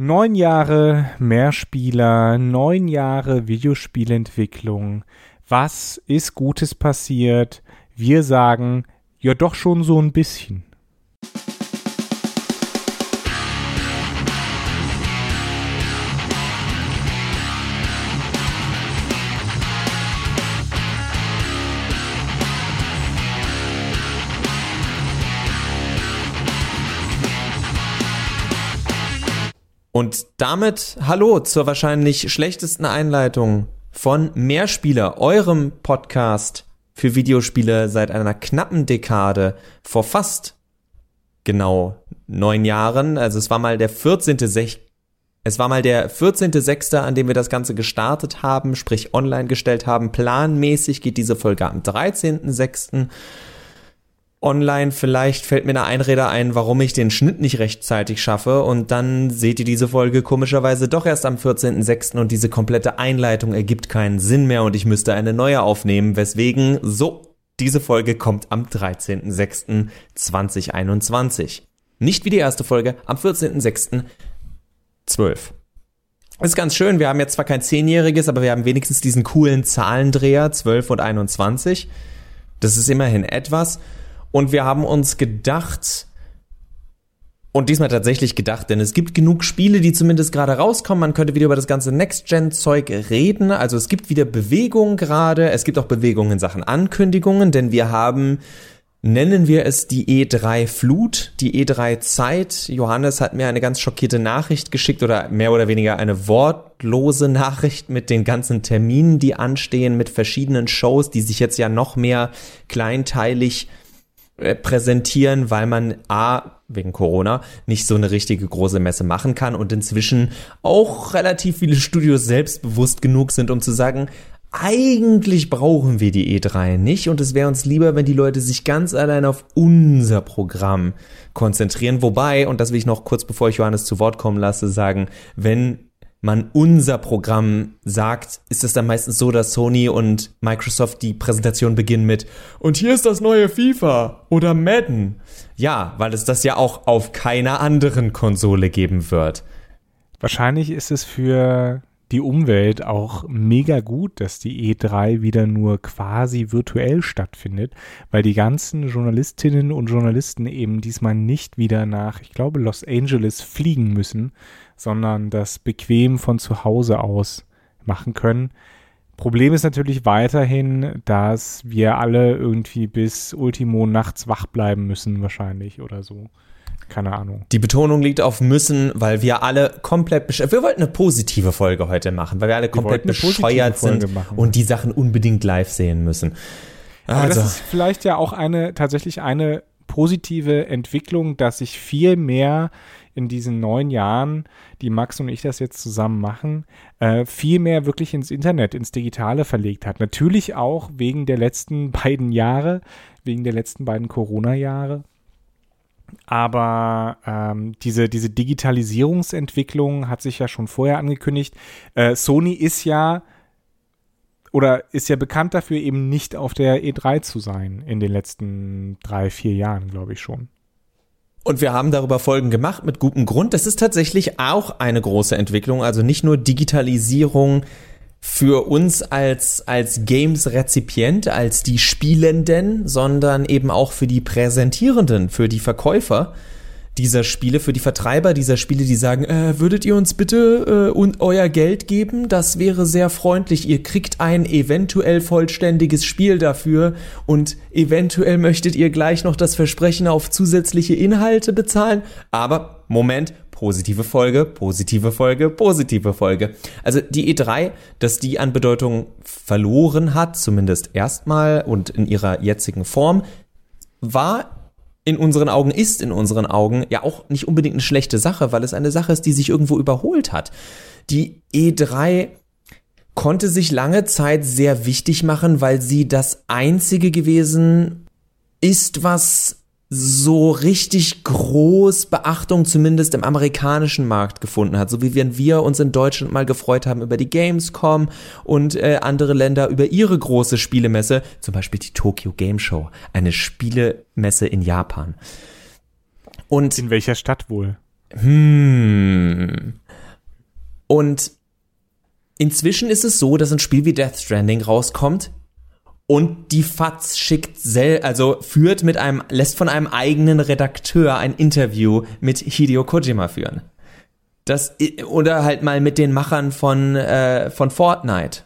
Neun Jahre Mehrspieler, neun Jahre Videospielentwicklung. Was ist Gutes passiert? Wir sagen, ja doch schon so ein bisschen. Und damit hallo zur wahrscheinlich schlechtesten Einleitung von Mehrspieler, eurem Podcast für Videospiele seit einer knappen Dekade vor fast genau neun Jahren. Also es war mal der 14.6. Es war mal der 14.6., an dem wir das Ganze gestartet haben, sprich online gestellt haben. Planmäßig geht diese Folge am 13.6 online. Vielleicht fällt mir eine Einrede ein, warum ich den Schnitt nicht rechtzeitig schaffe. Und dann seht ihr diese Folge komischerweise doch erst am 14.06. und diese komplette Einleitung ergibt keinen Sinn mehr und ich müsste eine neue aufnehmen. Weswegen, so, diese Folge kommt am 13.06.2021. Nicht wie die erste Folge, am 14.06.12. ist ganz schön, wir haben jetzt zwar kein Zehnjähriges, aber wir haben wenigstens diesen coolen Zahlendreher, 12 und 21. Das ist immerhin etwas. Und wir haben uns gedacht, und diesmal tatsächlich gedacht, denn es gibt genug Spiele, die zumindest gerade rauskommen. Man könnte wieder über das ganze Next-Gen-Zeug reden. Also es gibt wieder Bewegung gerade. Es gibt auch Bewegung in Sachen Ankündigungen, denn wir haben, nennen wir es die E3-Flut, die E3-Zeit. Johannes hat mir eine ganz schockierte Nachricht geschickt oder mehr oder weniger eine wortlose Nachricht mit den ganzen Terminen, die anstehen, mit verschiedenen Shows, die sich jetzt ja noch mehr kleinteilig präsentieren, weil man A, wegen Corona, nicht so eine richtige große Messe machen kann und inzwischen auch relativ viele Studios selbstbewusst genug sind, um zu sagen, eigentlich brauchen wir die E3 nicht und es wäre uns lieber, wenn die Leute sich ganz allein auf unser Programm konzentrieren. Wobei, und das will ich noch kurz bevor ich Johannes zu Wort kommen lasse, sagen, wenn man unser Programm sagt, ist es dann meistens so, dass Sony und Microsoft die Präsentation beginnen mit und hier ist das neue FIFA oder Madden. Ja, weil es das ja auch auf keiner anderen Konsole geben wird. Wahrscheinlich ist es für die Umwelt auch mega gut, dass die E3 wieder nur quasi virtuell stattfindet, weil die ganzen Journalistinnen und Journalisten eben diesmal nicht wieder nach, ich glaube, Los Angeles fliegen müssen, sondern das bequem von zu Hause aus machen können. Problem ist natürlich weiterhin, dass wir alle irgendwie bis Ultimo nachts wach bleiben müssen, wahrscheinlich oder so. Keine Ahnung. Die Betonung liegt auf müssen, weil wir alle komplett bescheuert Wir wollten eine positive Folge heute machen, weil wir alle wir komplett bescheuert sind und die Sachen unbedingt live sehen müssen. Also. Aber das ist vielleicht ja auch eine tatsächlich eine positive Entwicklung, dass sich viel mehr in diesen neun Jahren, die Max und ich das jetzt zusammen machen, äh, viel mehr wirklich ins Internet, ins Digitale verlegt hat. Natürlich auch wegen der letzten beiden Jahre, wegen der letzten beiden Corona-Jahre. Aber ähm, diese, diese Digitalisierungsentwicklung hat sich ja schon vorher angekündigt. Äh, Sony ist ja oder ist ja bekannt dafür, eben nicht auf der E3 zu sein in den letzten drei, vier Jahren, glaube ich schon. Und wir haben darüber Folgen gemacht mit gutem Grund. Das ist tatsächlich auch eine große Entwicklung. Also nicht nur Digitalisierung für uns als, als Games-Rezipient, als die Spielenden, sondern eben auch für die Präsentierenden, für die Verkäufer dieser Spiele, für die Vertreiber dieser Spiele, die sagen, äh, würdet ihr uns bitte äh, und euer Geld geben? Das wäre sehr freundlich. Ihr kriegt ein eventuell vollständiges Spiel dafür und eventuell möchtet ihr gleich noch das Versprechen auf zusätzliche Inhalte bezahlen. Aber Moment, positive Folge, positive Folge, positive Folge. Also die E3, dass die an Bedeutung verloren hat, zumindest erstmal und in ihrer jetzigen Form, war in unseren Augen ist in unseren Augen ja auch nicht unbedingt eine schlechte Sache, weil es eine Sache ist, die sich irgendwo überholt hat. Die E3 konnte sich lange Zeit sehr wichtig machen, weil sie das einzige gewesen ist, was so richtig groß Beachtung zumindest im amerikanischen Markt gefunden hat, so wie wenn wir uns in Deutschland mal gefreut haben über die Gamescom und äh, andere Länder über ihre große Spielemesse, zum Beispiel die Tokyo Game Show, eine Spielemesse in Japan. Und in welcher Stadt wohl? Hm, Und inzwischen ist es so, dass ein Spiel wie Death Stranding rauskommt und die FATS schickt sel also führt mit einem lässt von einem eigenen Redakteur ein Interview mit Hideo Kojima führen. Das oder halt mal mit den Machern von äh, von Fortnite.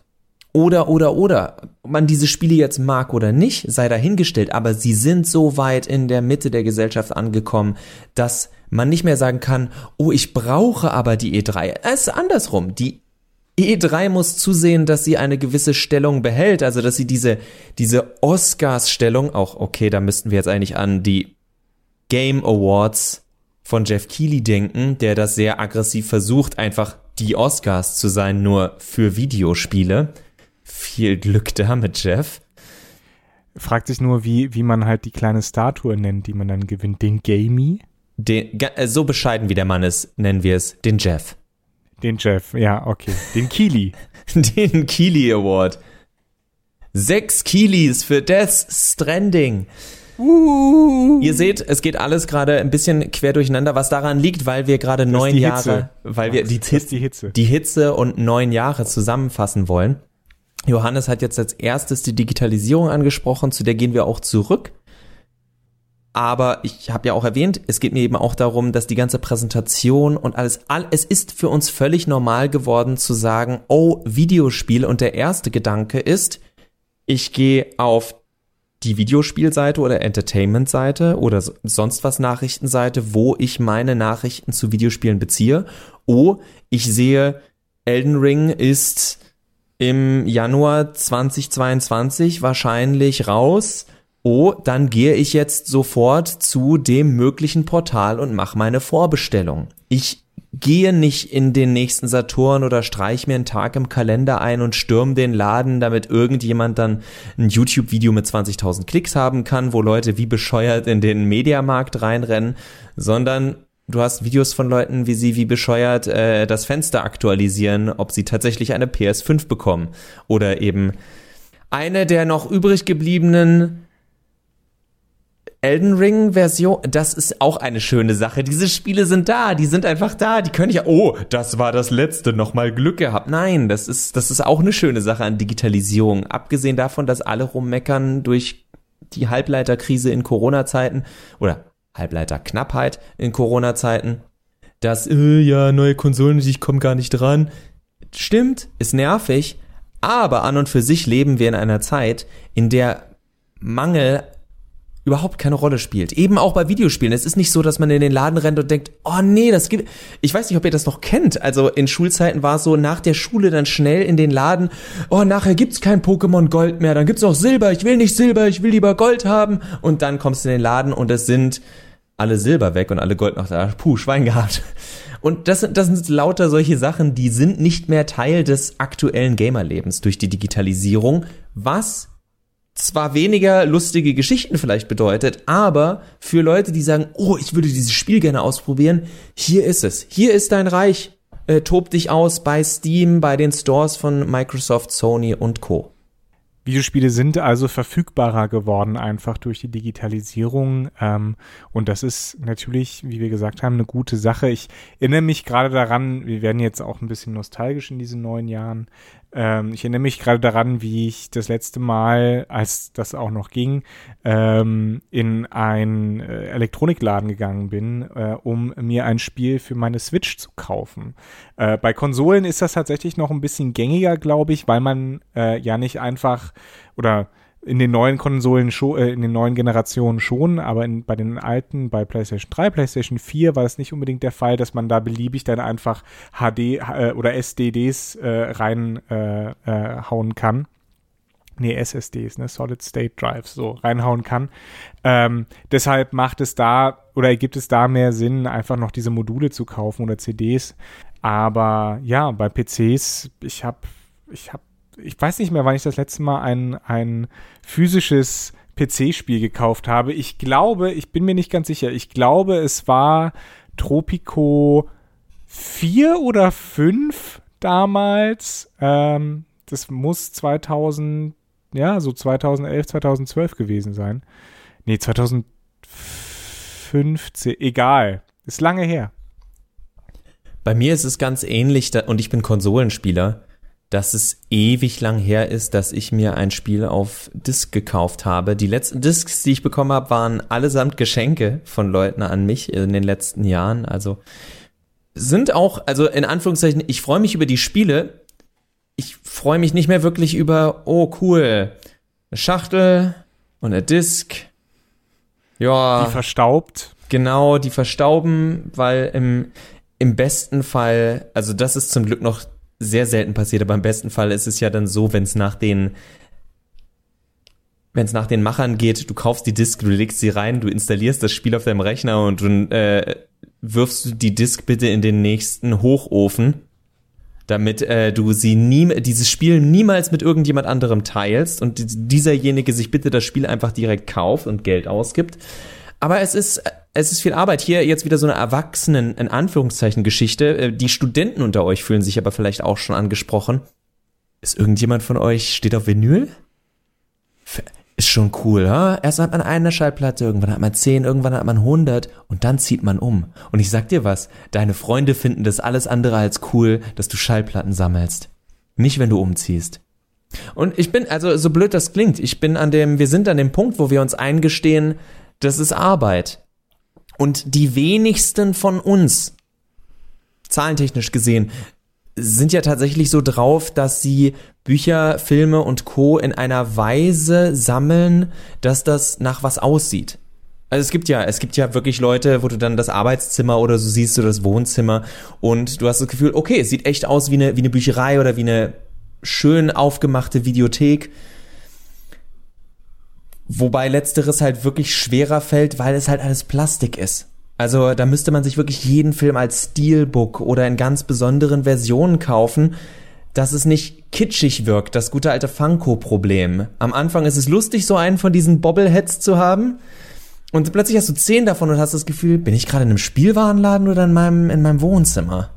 Oder oder oder ob man diese Spiele jetzt mag oder nicht, sei dahingestellt, aber sie sind so weit in der Mitte der Gesellschaft angekommen, dass man nicht mehr sagen kann, oh, ich brauche aber die E3. Es ist andersrum. Die E3 muss zusehen, dass sie eine gewisse Stellung behält, also dass sie diese, diese Oscars-Stellung, auch okay, da müssten wir jetzt eigentlich an die Game Awards von Jeff Keighley denken, der das sehr aggressiv versucht, einfach die Oscars zu sein, nur für Videospiele. Viel Glück damit, Jeff. Fragt sich nur, wie, wie man halt die kleine Statue nennt, die man dann gewinnt. Den Gamey? Den, äh, so bescheiden wie der Mann ist, nennen wir es den Jeff. Den Jeff, ja, okay. Den Kili. den Kili Award. Sechs Kilis für Death Stranding. Uh. Ihr seht, es geht alles gerade ein bisschen quer durcheinander, was daran liegt, weil wir gerade neun Jahre, weil wir die, die, Hitze. die Hitze und neun Jahre zusammenfassen wollen. Johannes hat jetzt als erstes die Digitalisierung angesprochen, zu der gehen wir auch zurück. Aber ich habe ja auch erwähnt, es geht mir eben auch darum, dass die ganze Präsentation und alles, all, es ist für uns völlig normal geworden zu sagen, oh, Videospiel. Und der erste Gedanke ist, ich gehe auf die Videospielseite oder Entertainment-Seite oder sonst was Nachrichtenseite, wo ich meine Nachrichten zu Videospielen beziehe. Oh, ich sehe, Elden Ring ist im Januar 2022 wahrscheinlich raus oh, dann gehe ich jetzt sofort zu dem möglichen Portal und mache meine Vorbestellung. Ich gehe nicht in den nächsten Saturn oder streich mir einen Tag im Kalender ein und stürm den Laden, damit irgendjemand dann ein YouTube-Video mit 20.000 Klicks haben kann, wo Leute wie bescheuert in den Mediamarkt reinrennen, sondern du hast Videos von Leuten, wie sie wie bescheuert äh, das Fenster aktualisieren, ob sie tatsächlich eine PS5 bekommen oder eben eine der noch übrig gebliebenen Elden Ring Version, das ist auch eine schöne Sache. Diese Spiele sind da, die sind einfach da, die können ja, oh, das war das letzte, nochmal Glück gehabt. Nein, das ist, das ist auch eine schöne Sache an Digitalisierung. Abgesehen davon, dass alle rummeckern durch die Halbleiterkrise in Corona-Zeiten oder Halbleiterknappheit in Corona-Zeiten, dass, äh, ja, neue Konsolen, ich komme gar nicht dran. Stimmt, ist nervig, aber an und für sich leben wir in einer Zeit, in der Mangel überhaupt keine Rolle spielt. Eben auch bei Videospielen. Es ist nicht so, dass man in den Laden rennt und denkt, oh nee, das gibt. Ich weiß nicht, ob ihr das noch kennt. Also in Schulzeiten war es so, nach der Schule dann schnell in den Laden, oh, nachher gibt's kein Pokémon Gold mehr, dann gibt's auch Silber, ich will nicht Silber, ich will lieber Gold haben. Und dann kommst du in den Laden und es sind alle Silber weg und alle Gold noch da. Puh, Schwein gehabt. Und das, das sind lauter solche Sachen, die sind nicht mehr Teil des aktuellen Gamerlebens durch die Digitalisierung, was zwar weniger lustige Geschichten vielleicht bedeutet, aber für Leute, die sagen, oh, ich würde dieses Spiel gerne ausprobieren, hier ist es. Hier ist dein Reich. Äh, tob dich aus bei Steam, bei den Stores von Microsoft, Sony und Co. Videospiele sind also verfügbarer geworden, einfach durch die Digitalisierung. Ähm, und das ist natürlich, wie wir gesagt haben, eine gute Sache. Ich erinnere mich gerade daran, wir werden jetzt auch ein bisschen nostalgisch in diesen neuen Jahren. Ähm, ich erinnere mich gerade daran, wie ich das letzte Mal, als das auch noch ging, ähm, in einen äh, Elektronikladen gegangen bin, äh, um mir ein Spiel für meine Switch zu kaufen. Äh, bei Konsolen ist das tatsächlich noch ein bisschen gängiger, glaube ich, weil man äh, ja nicht einfach oder in den neuen Konsolen schon, äh, in den neuen Generationen schon, aber in, bei den alten, bei PlayStation 3, PlayStation 4 war es nicht unbedingt der Fall, dass man da beliebig dann einfach HD äh, oder SDDs äh, reinhauen äh, äh, kann. Nee, SSDs, ne, Solid State Drives, so reinhauen kann. Ähm, deshalb macht es da oder gibt es da mehr Sinn, einfach noch diese Module zu kaufen oder CDs. Aber ja, bei PCs, ich habe ich habe ich weiß nicht mehr, wann ich das letzte Mal ein, ein physisches PC-Spiel gekauft habe. Ich glaube, ich bin mir nicht ganz sicher, ich glaube, es war Tropico 4 oder 5 damals. Ähm, das muss 2000, ja, so 2011, 2012 gewesen sein. Nee, 2015, egal. Ist lange her. Bei mir ist es ganz ähnlich da, und ich bin Konsolenspieler, dass es ewig lang her ist, dass ich mir ein Spiel auf Disc gekauft habe. Die letzten Discs, die ich bekommen habe, waren allesamt Geschenke von Leuten an mich in den letzten Jahren. Also sind auch, also in Anführungszeichen, ich freue mich über die Spiele. Ich freue mich nicht mehr wirklich über, oh cool, eine Schachtel und eine Disc. Ja. Die verstaubt. Genau, die verstauben, weil im, im besten Fall, also das ist zum Glück noch sehr selten passiert, aber im besten Fall ist es ja dann so, wenn es nach den wenn es nach den Machern geht, du kaufst die Disk, du legst sie rein, du installierst das Spiel auf deinem Rechner und du äh, wirfst du die Disk bitte in den nächsten Hochofen, damit äh, du sie nie, dieses Spiel niemals mit irgendjemand anderem teilst und dieserjenige sich bitte das Spiel einfach direkt kauft und Geld ausgibt. Aber es ist es ist viel Arbeit. Hier jetzt wieder so eine Erwachsenen, in Anführungszeichen, Geschichte. Äh, die Studenten unter euch fühlen sich aber vielleicht auch schon angesprochen. Ist irgendjemand von euch, steht auf Vinyl? Ist schon cool, ha? Erst hat man eine Schallplatte, irgendwann hat man zehn, irgendwann hat man hundert und dann zieht man um. Und ich sag dir was, deine Freunde finden das alles andere als cool, dass du Schallplatten sammelst. Nicht, wenn du umziehst. Und ich bin, also so blöd das klingt, ich bin an dem, wir sind an dem Punkt, wo wir uns eingestehen, das ist Arbeit. Und die wenigsten von uns, zahlentechnisch gesehen, sind ja tatsächlich so drauf, dass sie Bücher, Filme und Co. in einer Weise sammeln, dass das nach was aussieht. Also es gibt ja, es gibt ja wirklich Leute, wo du dann das Arbeitszimmer oder so siehst du das Wohnzimmer und du hast das Gefühl, okay, es sieht echt aus wie eine, wie eine Bücherei oder wie eine schön aufgemachte Videothek. Wobei letzteres halt wirklich schwerer fällt, weil es halt alles Plastik ist. Also da müsste man sich wirklich jeden Film als Steelbook oder in ganz besonderen Versionen kaufen, dass es nicht kitschig wirkt, das gute alte Funko-Problem. Am Anfang ist es lustig, so einen von diesen Bobbleheads zu haben. Und plötzlich hast du zehn davon und hast das Gefühl, bin ich gerade in einem Spielwarenladen oder in meinem, in meinem Wohnzimmer?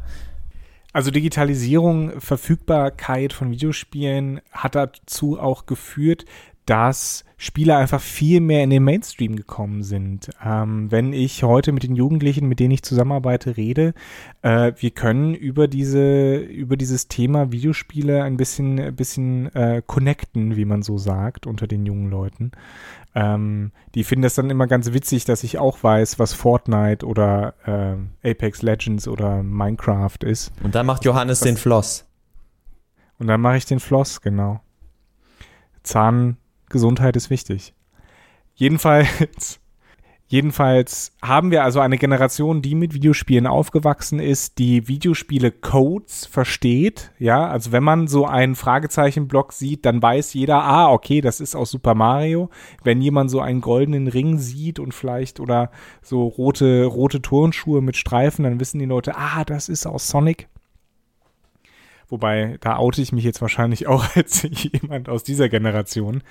Also Digitalisierung, Verfügbarkeit von Videospielen hat dazu auch geführt, dass Spiele einfach viel mehr in den Mainstream gekommen sind. Ähm, wenn ich heute mit den Jugendlichen, mit denen ich zusammenarbeite, rede, äh, wir können über diese, über dieses Thema Videospiele ein bisschen, ein bisschen äh, connecten, wie man so sagt, unter den jungen Leuten. Ähm, die finden das dann immer ganz witzig, dass ich auch weiß, was Fortnite oder äh, Apex Legends oder Minecraft ist. Und dann macht Johannes was, den Floss. Und dann mache ich den Floss, genau. Zahn, Gesundheit ist wichtig. Jedenfalls, jedenfalls haben wir also eine Generation, die mit Videospielen aufgewachsen ist, die Videospiele-Codes versteht. Ja, also wenn man so einen Fragezeichenblock sieht, dann weiß jeder, ah, okay, das ist aus Super Mario. Wenn jemand so einen goldenen Ring sieht und vielleicht oder so rote, rote Turnschuhe mit Streifen, dann wissen die Leute, ah, das ist aus Sonic. Wobei, da oute ich mich jetzt wahrscheinlich auch als jemand aus dieser Generation.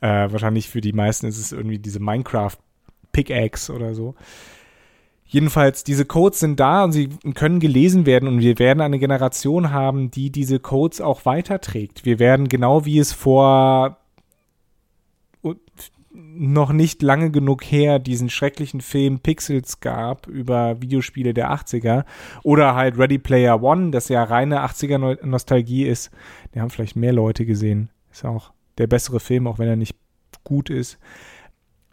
Äh, wahrscheinlich für die meisten ist es irgendwie diese Minecraft-Pickaxe oder so. Jedenfalls, diese Codes sind da und sie können gelesen werden und wir werden eine Generation haben, die diese Codes auch weiterträgt. Wir werden genau wie es vor noch nicht lange genug her diesen schrecklichen Film Pixels gab über Videospiele der 80er oder halt Ready Player One, das ja reine 80er Nostalgie ist. Die haben vielleicht mehr Leute gesehen. Ist auch der bessere Film, auch wenn er nicht gut ist.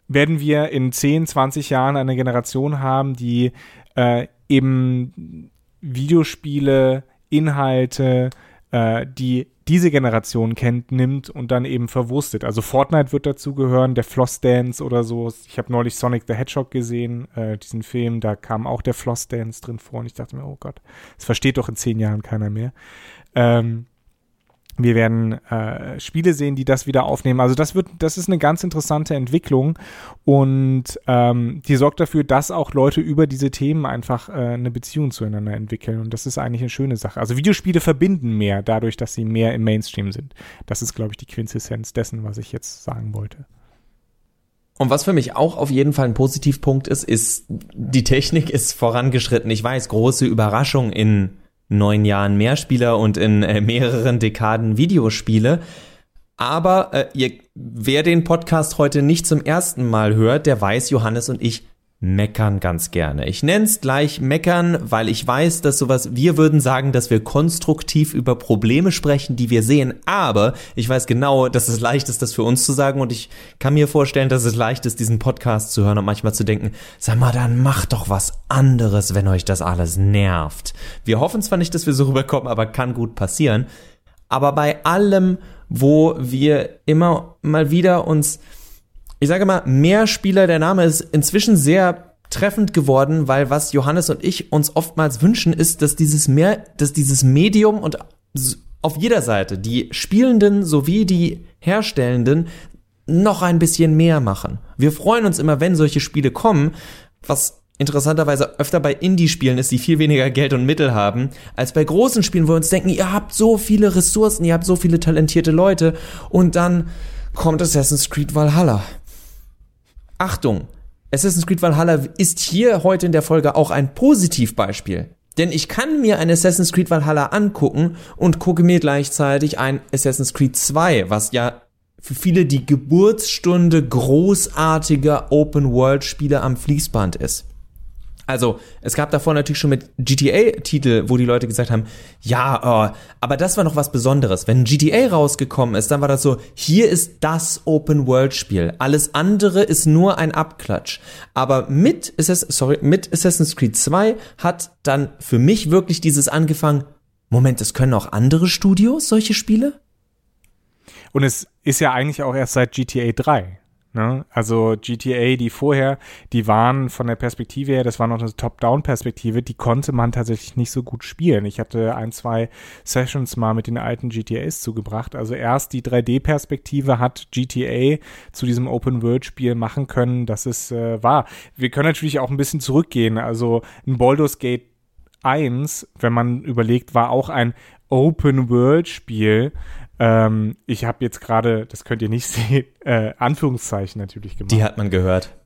Werden wir in 10, 20 Jahren eine Generation haben, die äh, eben Videospiele, Inhalte, äh, die diese Generation kennt, nimmt und dann eben verwurstet. Also Fortnite wird dazu gehören, der Floss Dance oder so. Ich habe neulich Sonic the Hedgehog gesehen, äh, diesen Film, da kam auch der Floss Dance drin vor und ich dachte mir, oh Gott, das versteht doch in zehn Jahren keiner mehr. Ähm, wir werden äh, Spiele sehen, die das wieder aufnehmen. Also das wird, das ist eine ganz interessante Entwicklung und ähm, die sorgt dafür, dass auch Leute über diese Themen einfach äh, eine Beziehung zueinander entwickeln und das ist eigentlich eine schöne Sache. Also Videospiele verbinden mehr dadurch, dass sie mehr im Mainstream sind. Das ist, glaube ich, die Quintessenz dessen, was ich jetzt sagen wollte. Und was für mich auch auf jeden Fall ein Positivpunkt ist, ist, die Technik ist vorangeschritten. Ich weiß, große Überraschung in neun Jahren Mehrspieler und in äh, mehreren Dekaden Videospiele. Aber äh, ihr, wer den Podcast heute nicht zum ersten Mal hört, der weiß, Johannes und ich meckern ganz gerne. Ich nenne es gleich meckern, weil ich weiß, dass sowas, wir würden sagen, dass wir konstruktiv über Probleme sprechen, die wir sehen, aber ich weiß genau, dass es leicht ist, das für uns zu sagen und ich kann mir vorstellen, dass es leicht ist, diesen Podcast zu hören und manchmal zu denken, sag mal, dann macht doch was anderes, wenn euch das alles nervt. Wir hoffen zwar nicht, dass wir so rüberkommen, aber kann gut passieren. Aber bei allem, wo wir immer mal wieder uns ich sage mal, mehr Spieler, der Name ist inzwischen sehr treffend geworden, weil was Johannes und ich uns oftmals wünschen, ist, dass dieses mehr, dass dieses Medium und auf jeder Seite die Spielenden sowie die Herstellenden noch ein bisschen mehr machen. Wir freuen uns immer, wenn solche Spiele kommen, was interessanterweise öfter bei Indie-Spielen ist, die viel weniger Geld und Mittel haben, als bei großen Spielen, wo wir uns denken, ihr habt so viele Ressourcen, ihr habt so viele talentierte Leute und dann kommt Assassin's Creed Valhalla. Achtung, Assassin's Creed Valhalla ist hier heute in der Folge auch ein Positivbeispiel. Denn ich kann mir ein Assassin's Creed Valhalla angucken und gucke mir gleichzeitig ein Assassin's Creed 2, was ja für viele die Geburtsstunde großartiger Open-World-Spiele am Fließband ist. Also, es gab davor natürlich schon mit GTA-Titel, wo die Leute gesagt haben, ja, oh, aber das war noch was Besonderes. Wenn GTA rausgekommen ist, dann war das so, hier ist das Open-World-Spiel. Alles andere ist nur ein Abklatsch. Aber mit, sorry, mit Assassin's Creed 2 hat dann für mich wirklich dieses angefangen, Moment, es können auch andere Studios solche Spiele? Und es ist ja eigentlich auch erst seit GTA 3. Ne? Also GTA, die vorher, die waren von der Perspektive her, das war noch eine Top-Down-Perspektive, die konnte man tatsächlich nicht so gut spielen. Ich hatte ein, zwei Sessions mal mit den alten GTAs zugebracht. Also erst die 3D-Perspektive hat GTA zu diesem Open-World-Spiel machen können, dass es äh, war. Wir können natürlich auch ein bisschen zurückgehen. Also ein Baldur's Gate 1, wenn man überlegt, war auch ein Open-World-Spiel ähm, ich habe jetzt gerade, das könnt ihr nicht sehen, äh, Anführungszeichen natürlich gemacht. Die hat man gehört.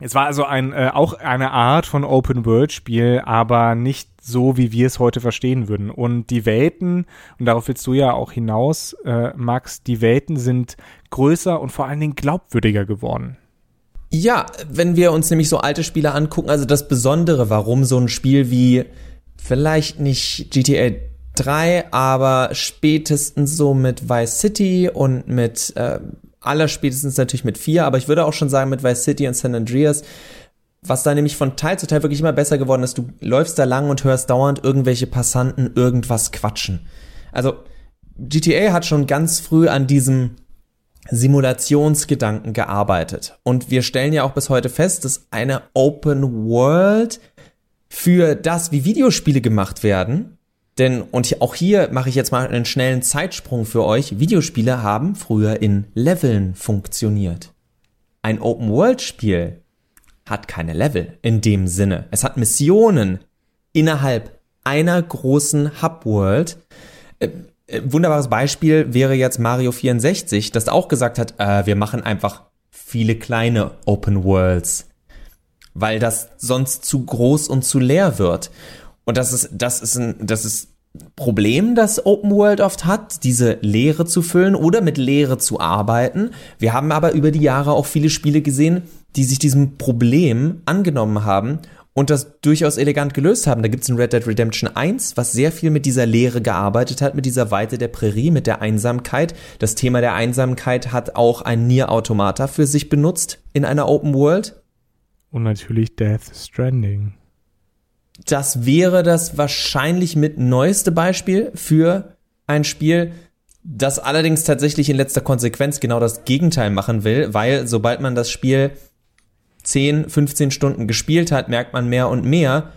Es war also ein, äh, auch eine Art von Open-World-Spiel, aber nicht so, wie wir es heute verstehen würden. Und die Welten, und darauf willst du ja auch hinaus, äh, Max, die Welten sind größer und vor allen Dingen glaubwürdiger geworden. Ja, wenn wir uns nämlich so alte Spiele angucken, also das Besondere, warum so ein Spiel wie vielleicht nicht GTA 3, aber spätestens so mit Vice City und mit äh, aller spätestens natürlich mit 4, aber ich würde auch schon sagen mit Vice City und San Andreas, was da nämlich von Teil zu Teil wirklich immer besser geworden ist. Du läufst da lang und hörst dauernd irgendwelche Passanten irgendwas quatschen. Also GTA hat schon ganz früh an diesem Simulationsgedanken gearbeitet. Und wir stellen ja auch bis heute fest, dass eine Open World für das, wie Videospiele gemacht werden, denn, und auch hier mache ich jetzt mal einen schnellen Zeitsprung für euch. Videospiele haben früher in Leveln funktioniert. Ein Open-World-Spiel hat keine Level in dem Sinne. Es hat Missionen innerhalb einer großen Hub-World. Äh, äh, wunderbares Beispiel wäre jetzt Mario 64, das auch gesagt hat, äh, wir machen einfach viele kleine Open Worlds, weil das sonst zu groß und zu leer wird. Und das ist, das ist ein, das ist Problem, das Open World oft hat, diese Leere zu füllen oder mit Leere zu arbeiten. Wir haben aber über die Jahre auch viele Spiele gesehen, die sich diesem Problem angenommen haben und das durchaus elegant gelöst haben. Da gibt es in Red Dead Redemption 1, was sehr viel mit dieser Leere gearbeitet hat, mit dieser Weite der Prärie, mit der Einsamkeit. Das Thema der Einsamkeit hat auch ein Nier Automata für sich benutzt in einer Open World. Und natürlich Death Stranding das wäre das wahrscheinlich mit neueste Beispiel für ein Spiel, das allerdings tatsächlich in letzter Konsequenz genau das Gegenteil machen will, weil sobald man das Spiel 10, 15 Stunden gespielt hat, merkt man mehr und mehr,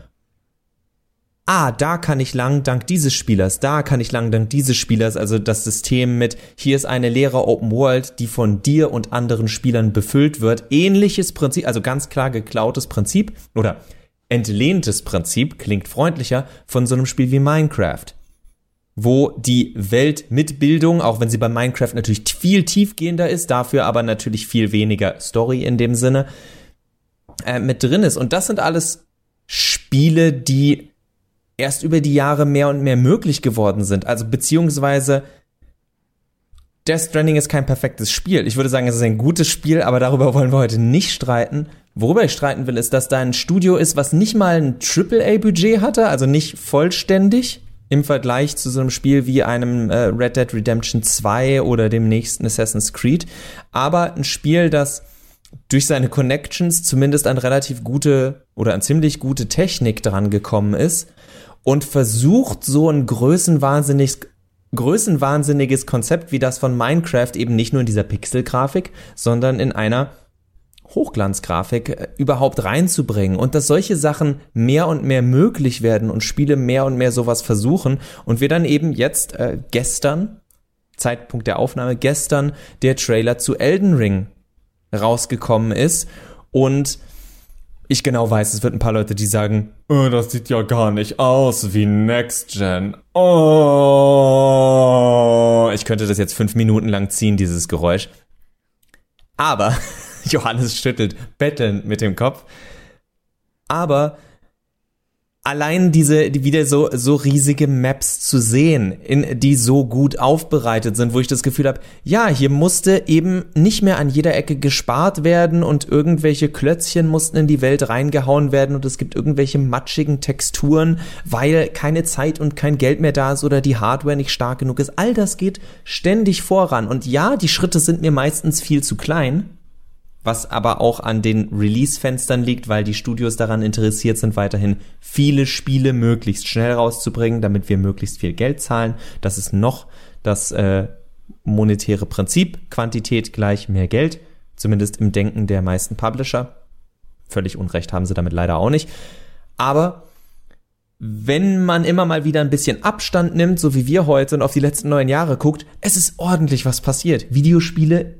ah, da kann ich lang dank dieses Spielers, da kann ich lang dank dieses Spielers, also das System mit, hier ist eine leere Open World, die von dir und anderen Spielern befüllt wird, ähnliches Prinzip, also ganz klar geklautes Prinzip, oder entlehntes Prinzip, klingt freundlicher, von so einem Spiel wie Minecraft. Wo die Welt mit Bildung, auch wenn sie bei Minecraft natürlich viel tiefgehender ist, dafür aber natürlich viel weniger Story in dem Sinne, äh, mit drin ist. Und das sind alles Spiele, die erst über die Jahre mehr und mehr möglich geworden sind. Also beziehungsweise Death Stranding ist kein perfektes Spiel. Ich würde sagen, es ist ein gutes Spiel, aber darüber wollen wir heute nicht streiten. Worüber ich streiten will, ist, dass da ein Studio ist, was nicht mal ein AAA-Budget hatte, also nicht vollständig im Vergleich zu so einem Spiel wie einem äh, Red Dead Redemption 2 oder dem nächsten Assassin's Creed, aber ein Spiel, das durch seine Connections zumindest an relativ gute oder an ziemlich gute Technik dran gekommen ist und versucht so ein größenwahnsinnig größenwahnsinniges Konzept wie das von Minecraft eben nicht nur in dieser Pixelgrafik, sondern in einer Hochglanzgrafik äh, überhaupt reinzubringen und dass solche Sachen mehr und mehr möglich werden und Spiele mehr und mehr sowas versuchen und wir dann eben jetzt äh, gestern, Zeitpunkt der Aufnahme, gestern der Trailer zu Elden Ring rausgekommen ist und ich genau weiß, es wird ein paar Leute, die sagen, oh, das sieht ja gar nicht aus wie Next Gen. Oh, ich könnte das jetzt fünf Minuten lang ziehen, dieses Geräusch. Aber Johannes schüttelt bettelnd mit dem Kopf. Aber allein diese die wieder so so riesige Maps zu sehen, in die so gut aufbereitet sind, wo ich das Gefühl habe, ja, hier musste eben nicht mehr an jeder Ecke gespart werden und irgendwelche Klötzchen mussten in die Welt reingehauen werden und es gibt irgendwelche matschigen Texturen, weil keine Zeit und kein Geld mehr da ist oder die Hardware nicht stark genug ist. All das geht ständig voran und ja, die Schritte sind mir meistens viel zu klein, was aber auch an den Release-Fenstern liegt, weil die Studios daran interessiert sind, weiterhin viele Spiele möglichst schnell rauszubringen, damit wir möglichst viel Geld zahlen. Das ist noch das äh, monetäre Prinzip. Quantität gleich mehr Geld, zumindest im Denken der meisten Publisher. Völlig Unrecht haben sie damit leider auch nicht. Aber wenn man immer mal wieder ein bisschen Abstand nimmt, so wie wir heute und auf die letzten neun Jahre guckt, es ist ordentlich was passiert. Videospiele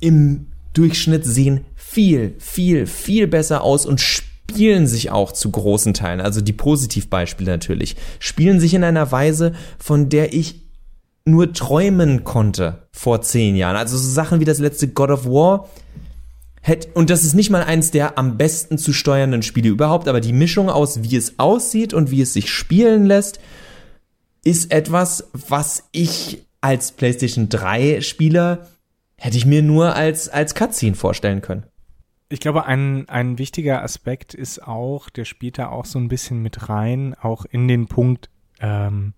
im Durchschnitt sehen viel, viel, viel besser aus und spielen sich auch zu großen Teilen, also die Positivbeispiele natürlich, spielen sich in einer Weise, von der ich nur träumen konnte vor zehn Jahren. Also so Sachen wie das letzte God of War, hätte, und das ist nicht mal eins der am besten zu steuernden Spiele überhaupt, aber die Mischung aus, wie es aussieht und wie es sich spielen lässt, ist etwas, was ich als PlayStation 3 Spieler hätte ich mir nur als, als Cutscene vorstellen können. Ich glaube, ein, ein wichtiger Aspekt ist auch, der spielt da auch so ein bisschen mit rein, auch in den Punkt, ähm,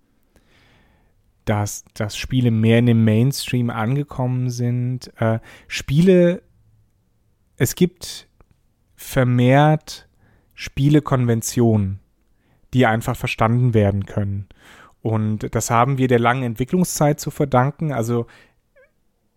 dass, dass Spiele mehr in dem Mainstream angekommen sind. Äh, Spiele, es gibt vermehrt Spielekonventionen, die einfach verstanden werden können. Und das haben wir der langen Entwicklungszeit zu verdanken. Also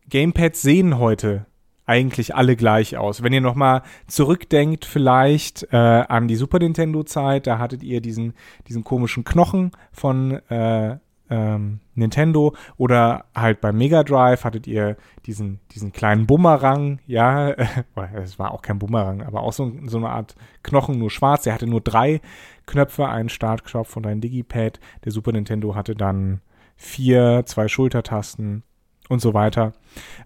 Gamepads sehen heute eigentlich alle gleich aus. Wenn ihr nochmal zurückdenkt, vielleicht äh, an die Super Nintendo-Zeit, da hattet ihr diesen, diesen komischen Knochen von äh, ähm, Nintendo oder halt beim Mega Drive hattet ihr diesen, diesen kleinen Bumerang, ja, es war auch kein Bumerang, aber auch so, so eine Art Knochen, nur schwarz. Der hatte nur drei Knöpfe, einen Startknopf und ein Digipad. Der Super Nintendo hatte dann vier, zwei Schultertasten und so weiter.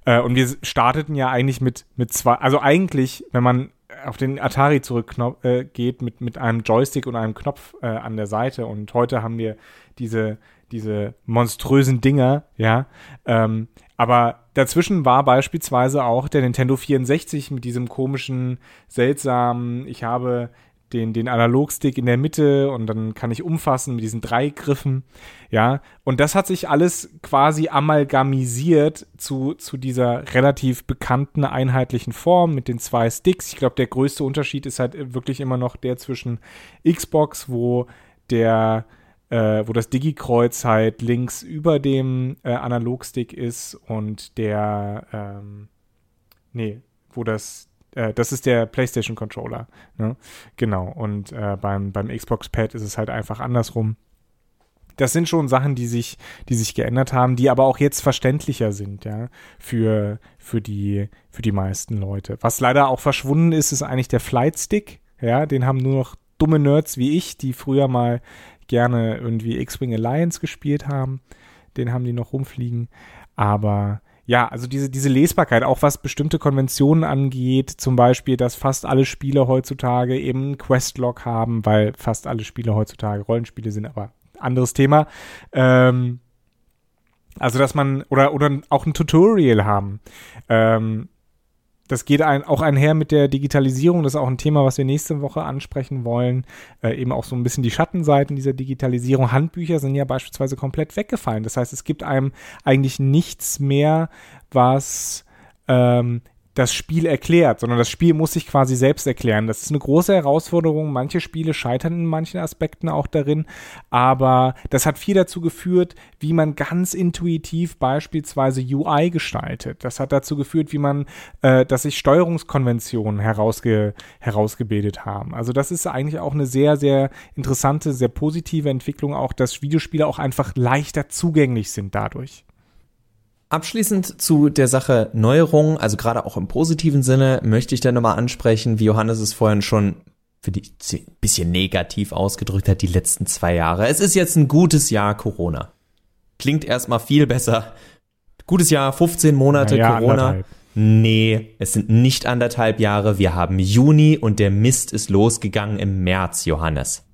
Äh, und wir starteten ja eigentlich mit, mit zwei, also eigentlich, wenn man auf den Atari zurückgeht, äh, mit, mit einem Joystick und einem Knopf äh, an der Seite. Und heute haben wir diese, diese monströsen Dinger, ja. Ähm, aber dazwischen war beispielsweise auch der Nintendo 64 mit diesem komischen, seltsamen, ich habe den, den Analogstick in der Mitte und dann kann ich umfassen mit diesen drei Griffen. Ja, und das hat sich alles quasi amalgamisiert zu, zu dieser relativ bekannten einheitlichen Form mit den zwei Sticks. Ich glaube, der größte Unterschied ist halt wirklich immer noch der zwischen Xbox, wo der äh, wo das Digi-Kreuz halt links über dem äh, Analogstick ist und der ähm, nee, wo das äh, das ist der PlayStation Controller. Ne? Genau. Und äh, beim, beim Xbox Pad ist es halt einfach andersrum. Das sind schon Sachen, die sich, die sich geändert haben, die aber auch jetzt verständlicher sind, ja, für, für die, für die meisten Leute. Was leider auch verschwunden ist, ist eigentlich der Flight Stick. Ja, den haben nur noch dumme Nerds wie ich, die früher mal gerne irgendwie X-Wing Alliance gespielt haben. Den haben die noch rumfliegen. Aber ja, also diese, diese Lesbarkeit, auch was bestimmte Konventionen angeht, zum Beispiel, dass fast alle Spiele heutzutage eben Questlog haben, weil fast alle Spiele heutzutage Rollenspiele sind, aber anderes Thema. Ähm, also, dass man, oder, oder auch ein Tutorial haben. Ähm, das geht ein, auch einher mit der Digitalisierung. Das ist auch ein Thema, was wir nächste Woche ansprechen wollen. Äh, eben auch so ein bisschen die Schattenseiten dieser Digitalisierung. Handbücher sind ja beispielsweise komplett weggefallen. Das heißt, es gibt einem eigentlich nichts mehr, was ähm, das Spiel erklärt, sondern das Spiel muss sich quasi selbst erklären. Das ist eine große Herausforderung. Manche Spiele scheitern in manchen Aspekten auch darin, aber das hat viel dazu geführt, wie man ganz intuitiv beispielsweise UI gestaltet. Das hat dazu geführt, wie man, äh, dass sich Steuerungskonventionen herausge herausgebildet haben. Also das ist eigentlich auch eine sehr, sehr interessante, sehr positive Entwicklung, auch dass Videospiele auch einfach leichter zugänglich sind dadurch. Abschließend zu der Sache Neuerungen, also gerade auch im positiven Sinne, möchte ich dann nochmal ansprechen, wie Johannes es vorhin schon für die bisschen negativ ausgedrückt hat, die letzten zwei Jahre. Es ist jetzt ein gutes Jahr Corona. Klingt erstmal viel besser. Gutes Jahr, 15 Monate Naja, Corona. anderthalb. Nee, es sind nicht anderthalb Jahre. Wir haben Juni und der Mist ist losgegangen im März, Johannes.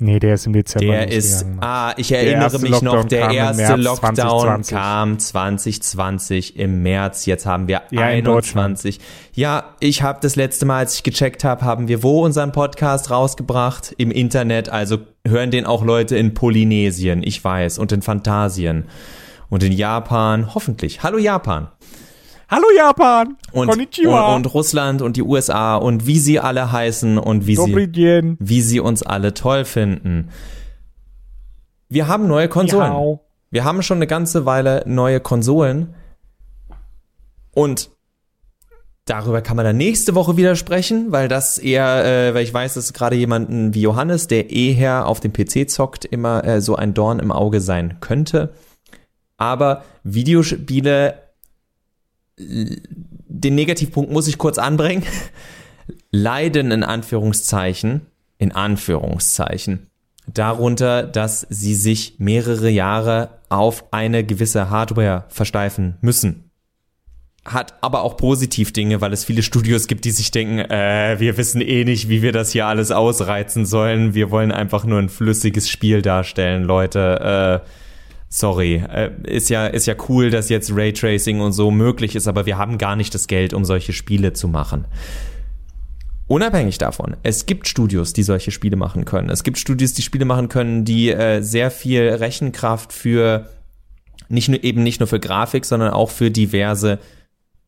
Nee, der ist im Dezember. Der ist, losgegangen. ah, ich erinnere mich noch, der erste Lockdown 2020. kam 2020 im März, jetzt haben wir Ja, in 21. Ja, ich habe das letzte Mal, als ich gecheckt habe, haben wir wo unseren Podcast rausgebracht? Im Internet, also hören den auch Leute in Polynesien, ich weiß, und in Phantasien und in Japan, hoffentlich. Hallo Japan. Hallo Japan! Und, Konnichiwa! und, und Russland und die USA und wie sie alle heißen und wie sie, wie sie uns alle toll finden. Wir haben neue Konsolen. Miau. Wir haben schon eine ganze Weile neue Konsolen. Und darüber kann man dann nächste Woche wieder sprechen, weil das eher, äh, weil ich weiß, dass gerade jemanden wie Johannes, der eher auf dem PC zockt, immer äh, so ein Dorn im Auge sein könnte. Aber Videospiele, den Negativpunkt muss ich kurz anbringen, leiden in Anführungszeichen, in Anführungszeichen, darunter, dass sie sich mehrere Jahre auf eine gewisse Hardware versteifen müssen. Hat aber auch positiv Dinge, weil es viele Studios gibt, die sich denken, äh, wir wissen eh nicht, wie wir das hier alles ausreizen sollen. Wir wollen einfach nur ein flüssiges Spiel darstellen, Leute. Äh, sorry, äh, ist ja ist ja cool, dass jetzt Raytracing und so möglich ist, aber wir haben gar nicht das Geld, um solche Spiele zu machen. Unabhängig davon, es gibt Studios, die solche Spiele machen können. Es gibt Studios, die Spiele machen können, die äh, sehr viel Rechenkraft für nicht nur eben nicht nur für Grafik, sondern auch für diverse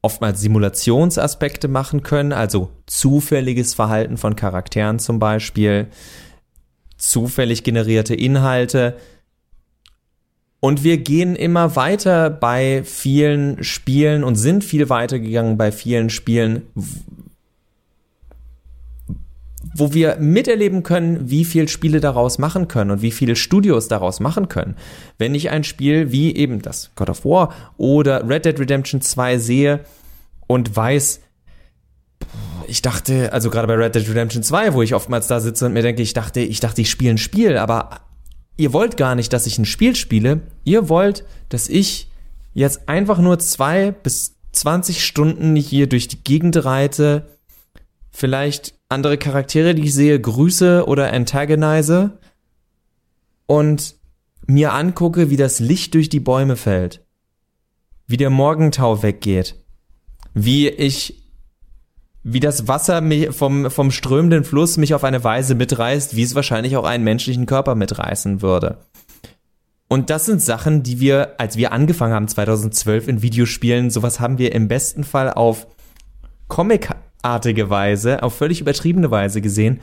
oftmals Simulationsaspekte machen können, also zufälliges Verhalten von Charakteren zum Beispiel, zufällig generierte Inhalte. Und wir gehen immer weiter bei vielen Spielen und sind viel weiter gegangen bei vielen Spielen, wo wir miterleben können, wie viel Spiele daraus machen können und wie viele Studios daraus machen können. Wenn ich ein Spiel wie eben das God of War oder Red Dead Redemption 2 sehe und weiß, ich dachte, also gerade bei Red Dead Redemption 2, wo ich oftmals da sitze und mir denke, ich dachte, ich dachte, ich spiele ein Spiel, aber ihr wollt gar nicht, dass ich ein Spiel spiele. Ihr wollt, dass ich jetzt einfach nur zwei bis 20 Stunden hier durch die Gegend reite, vielleicht andere Charaktere, die ich sehe, grüße oder antagonize. Und mir angucke, wie das Licht durch die Bäume fällt, wie der Morgentau weggeht, wie ich, wie das Wasser vom, vom strömenden Fluss mich auf eine Weise mitreißt, wie es wahrscheinlich auch einen menschlichen Körper mitreißen würde. Und das sind Sachen, die wir, als wir angefangen haben 2012 in Videospielen, sowas haben wir im besten Fall auf Comic-artige Weise, auf völlig übertriebene Weise gesehen.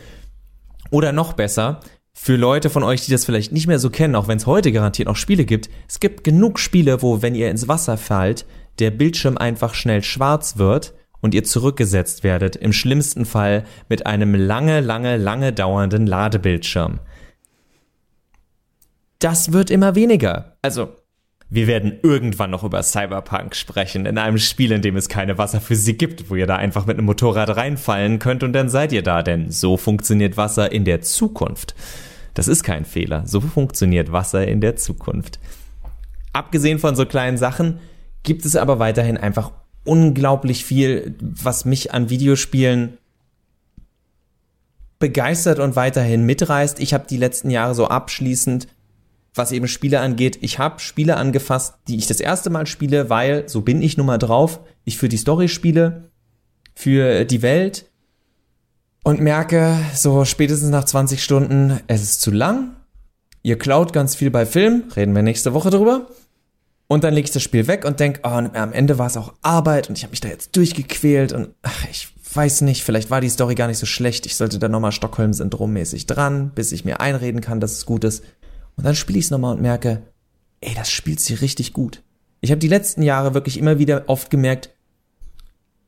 Oder noch besser, für Leute von euch, die das vielleicht nicht mehr so kennen, auch wenn es heute garantiert noch Spiele gibt, es gibt genug Spiele, wo, wenn ihr ins Wasser fallt, der Bildschirm einfach schnell schwarz wird und ihr zurückgesetzt werdet, im schlimmsten Fall mit einem lange, lange, lange dauernden Ladebildschirm. Das wird immer weniger. Also, wir werden irgendwann noch über Cyberpunk sprechen, in einem Spiel, in dem es keine Wasserphysik gibt, wo ihr da einfach mit einem Motorrad reinfallen könnt und dann seid ihr da, denn so funktioniert Wasser in der Zukunft. Das ist kein Fehler, so funktioniert Wasser in der Zukunft. Abgesehen von so kleinen Sachen gibt es aber weiterhin einfach unglaublich viel, was mich an Videospielen begeistert und weiterhin mitreißt. Ich habe die letzten Jahre so abschließend was eben Spiele angeht, ich habe Spiele angefasst, die ich das erste Mal spiele, weil, so bin ich nun mal drauf, ich für die Story spiele. für die Welt und merke so spätestens nach 20 Stunden, es ist zu lang. Ihr klaut ganz viel bei Film, reden wir nächste Woche drüber. Und dann lege ich das Spiel weg und denke, oh, am Ende war es auch Arbeit und ich habe mich da jetzt durchgequält und ach, ich weiß nicht, vielleicht war die Story gar nicht so schlecht. Ich sollte da nochmal Stockholm-Syndrom-mäßig dran, bis ich mir einreden kann, dass es gut ist. Und dann spiele ich es nochmal und merke, ey, das spielt sie richtig gut. Ich habe die letzten Jahre wirklich immer wieder oft gemerkt,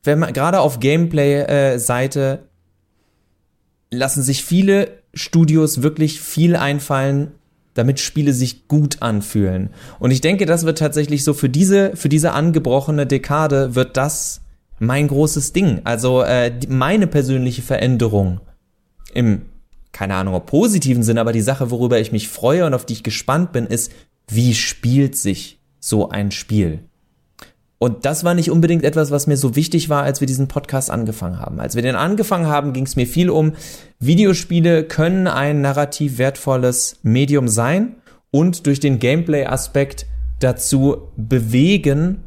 wenn man gerade auf Gameplay-Seite äh, lassen sich viele Studios wirklich viel einfallen, damit Spiele sich gut anfühlen. Und ich denke, das wird tatsächlich so für diese, für diese angebrochene Dekade wird das mein großes Ding. Also äh, meine persönliche Veränderung im, keine Ahnung, positiven Sinn, aber die Sache, worüber ich mich freue und auf die ich gespannt bin, ist, wie spielt sich so ein Spiel? Und das war nicht unbedingt etwas, was mir so wichtig war, als wir diesen Podcast angefangen haben. Als wir den angefangen haben, ging es mir viel um, Videospiele können ein narrativ wertvolles Medium sein und durch den Gameplay-Aspekt dazu bewegen,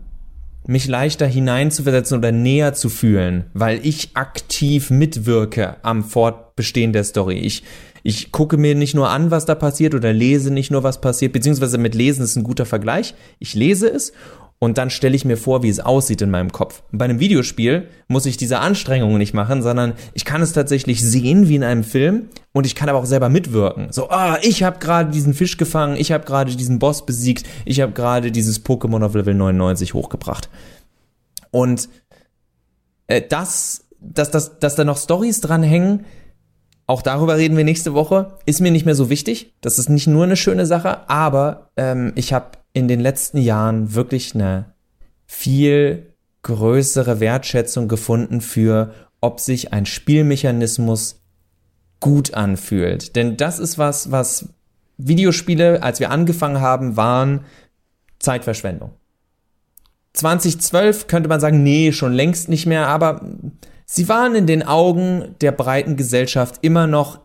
mich leichter hineinzuversetzen oder näher zu fühlen, weil ich aktiv mitwirke am Fortbestehen der Story. Ich, ich gucke mir nicht nur an, was da passiert oder lese nicht nur, was passiert, beziehungsweise mit Lesen ist ein guter Vergleich. Ich lese es und dann stelle ich mir vor, wie es aussieht in meinem Kopf. bei einem Videospiel muss ich diese Anstrengungen nicht machen, sondern ich kann es tatsächlich sehen wie in einem Film und ich kann aber auch selber mitwirken. So, ah, ich habe gerade diesen Fisch gefangen, ich habe gerade diesen Boss besiegt, ich habe gerade dieses Pokémon auf Level 99 hochgebracht. Und äh, das, dass, dass, dass da noch Stories dranhängen, auch darüber reden wir nächste Woche, ist mir nicht mehr so wichtig. Das ist nicht nur eine schöne Sache, aber ähm, ich habe in den letzten Jahren wirklich eine viel größere Wertschätzung gefunden für, ob sich ein Spielmechanismus gut anfühlt. Denn das ist was, was Videospiele, als wir angefangen haben, waren Zeitverschwendung. 2012 könnte man sagen, nee, schon längst nicht mehr, aber sie waren in den Augen der breiten Gesellschaft immer noch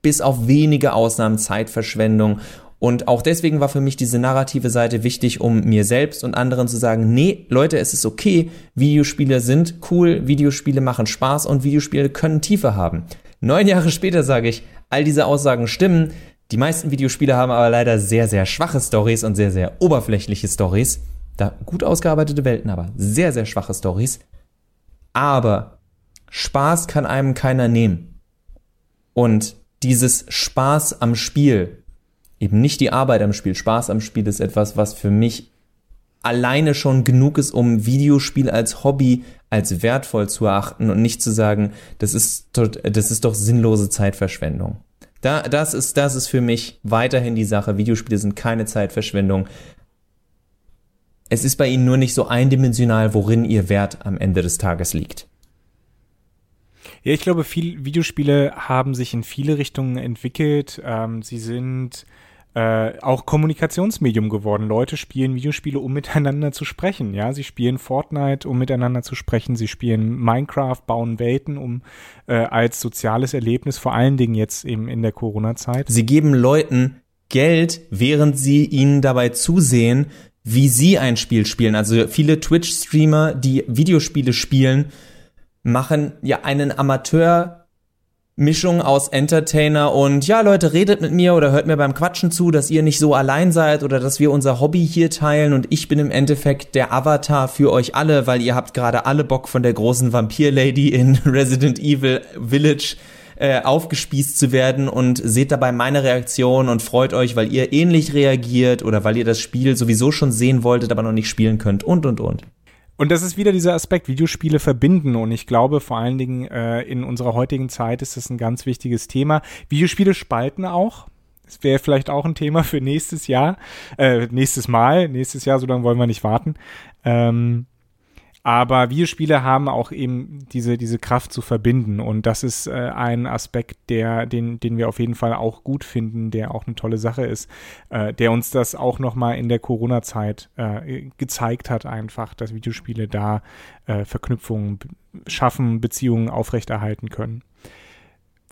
bis auf wenige Ausnahmen Zeitverschwendung und auch deswegen war für mich diese narrative Seite wichtig, um mir selbst und anderen zu sagen, nee, Leute, es ist okay, Videospiele sind cool, Videospiele machen Spaß und Videospiele können Tiefe haben. Neun Jahre später sage ich, all diese Aussagen stimmen. Die meisten Videospiele haben aber leider sehr, sehr schwache Stories und sehr, sehr oberflächliche Stories. Da gut ausgearbeitete Welten, aber sehr, sehr schwache Stories. Aber Spaß kann einem keiner nehmen. Und dieses Spaß am Spiel, eben nicht die Arbeit am Spiel, Spaß am Spiel ist etwas, was für mich alleine schon genug ist, um Videospiel als Hobby als wertvoll zu erachten und nicht zu sagen, das ist, das ist doch sinnlose Zeitverschwendung. Da, das ist, das ist für mich weiterhin die Sache. Videospiele sind keine Zeitverschwendung. Es ist bei ihnen nur nicht so eindimensional, worin ihr Wert am Ende des Tages liegt. Ja, ich glaube, viel Videospiele haben sich in viele Richtungen entwickelt. Ähm, sie sind äh, auch Kommunikationsmedium geworden. Leute spielen Videospiele, um miteinander zu sprechen. Ja, sie spielen Fortnite, um miteinander zu sprechen. Sie spielen Minecraft, bauen Welten, um äh, als soziales Erlebnis, vor allen Dingen jetzt eben in der Corona-Zeit. Sie geben Leuten Geld, während sie ihnen dabei zusehen, wie sie ein Spiel spielen. Also viele Twitch-Streamer, die Videospiele spielen, machen ja einen Amateur Mischung aus Entertainer und ja, Leute, redet mit mir oder hört mir beim Quatschen zu, dass ihr nicht so allein seid oder dass wir unser Hobby hier teilen und ich bin im Endeffekt der Avatar für euch alle, weil ihr habt gerade alle Bock von der großen Vampir-Lady in Resident Evil Village äh, aufgespießt zu werden und seht dabei meine Reaktion und freut euch, weil ihr ähnlich reagiert oder weil ihr das Spiel sowieso schon sehen wolltet, aber noch nicht spielen könnt und und und. Und das ist wieder dieser Aspekt, Videospiele verbinden. Und ich glaube, vor allen Dingen äh, in unserer heutigen Zeit ist das ein ganz wichtiges Thema. Videospiele spalten auch. Das wäre vielleicht auch ein Thema für nächstes Jahr, äh, nächstes Mal, nächstes Jahr, so lange wollen wir nicht warten. Ähm, aber Videospiele haben auch eben diese, diese Kraft zu verbinden. Und das ist äh, ein Aspekt, der, den, den wir auf jeden Fall auch gut finden, der auch eine tolle Sache ist, äh, der uns das auch nochmal in der Corona-Zeit äh, gezeigt hat, einfach, dass Videospiele da äh, Verknüpfungen schaffen, Beziehungen aufrechterhalten können.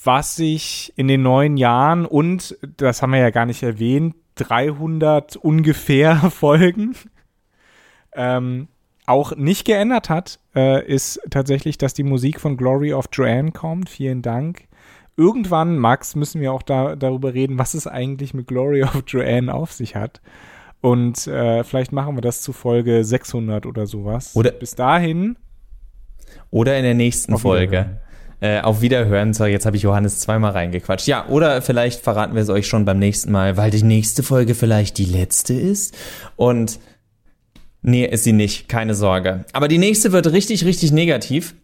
Was sich in den neuen Jahren und, das haben wir ja gar nicht erwähnt, 300 ungefähr Folgen, ähm, auch nicht geändert hat, äh, ist tatsächlich, dass die Musik von Glory of Joanne kommt. Vielen Dank. Irgendwann, Max, müssen wir auch da, darüber reden, was es eigentlich mit Glory of Joanne auf sich hat. Und äh, vielleicht machen wir das zu Folge 600 oder sowas. Oder bis dahin. Oder in der nächsten Auf Folge. Wiederhören. Äh, auf Wiederhören. So, jetzt habe ich Johannes zweimal reingequatscht. Ja, oder vielleicht verraten wir es euch schon beim nächsten Mal, weil die nächste Folge vielleicht die letzte ist. Und nee, ist sie nicht. Keine Sorge. Aber die nächste wird richtig, richtig negativ.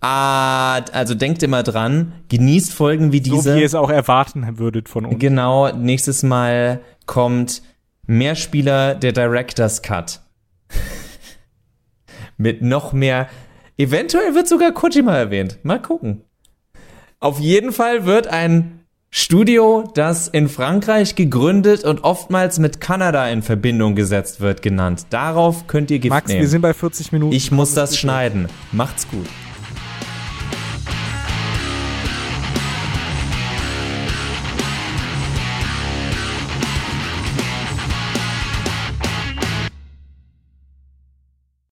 Ah, also denkt immer dran, genießt Folgen wie So diese. wie ihr es auch erwarten würdet von uns. Genau, nächstes Mal kommt Mehrspieler der Director's Cut. Mit noch mehr. Eventuell wird sogar Kojima erwähnt. Mal gucken. Auf jeden Fall wird ein Studio, das in Frankreich gegründet und oftmals mit Kanada in Verbindung gesetzt wird, genannt. Darauf könnt ihr Gift Max, nehmen. wir sind bei 40 Minuten. ich muss das schneiden. Macht's gut.